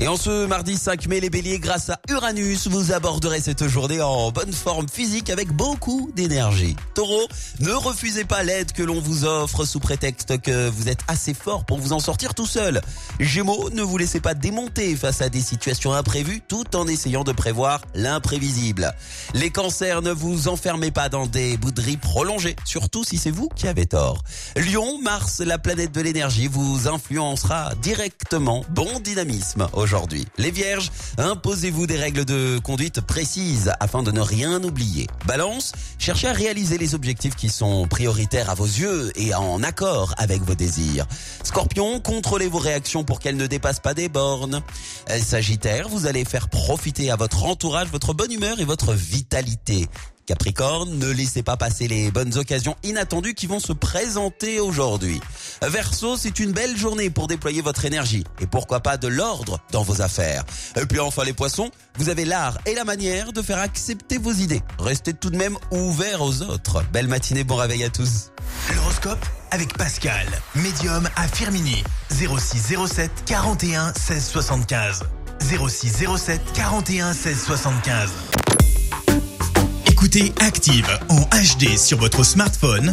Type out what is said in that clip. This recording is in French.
Et en ce mardi 5 mai, les béliers, grâce à Uranus, vous aborderez cette journée en bonne forme physique avec beaucoup d'énergie. Taureau, ne refusez pas l'aide que l'on vous offre sous prétexte que vous êtes assez fort pour vous en sortir tout seul. Gémeaux, ne vous laissez pas démonter face à des situations imprévues tout en essayant de prévoir l'imprévisible. Les cancers, ne vous enfermez pas dans des bouderies prolongées, surtout si c'est vous qui avez tort. Lion, Mars, la planète de l'énergie, vous influencera directement. Bon dynamisme Les vierges, imposez-vous des règles de conduite précises afin de ne rien oublier. Balance, cherchez à réaliser les objectifs qui sont prioritaires à vos yeux et en accord avec vos désirs. Scorpion, contrôlez vos réactions pour qu'elles ne dépassent pas des bornes. Euh, Sagittaire, vous allez faire profiter à votre entourage votre bonne humeur et votre vitalité. Capricorne, ne laissez pas passer les bonnes occasions inattendues qui vont se présenter aujourd'hui. Verseau, c'est une belle journée pour déployer votre énergie et pourquoi pas de l'ordre dans vos affaires. Et puis enfin les poissons, vous avez l'art et la manière de faire accepter vos idées. Restez tout de même ouverts aux autres. Belle matinée, bon réveil à tous. L'horoscope avec Pascal, médium à Firmini. 06 07 41 16 75. 06 07 41 16 75. Écoutez Active en HD sur votre smartphone,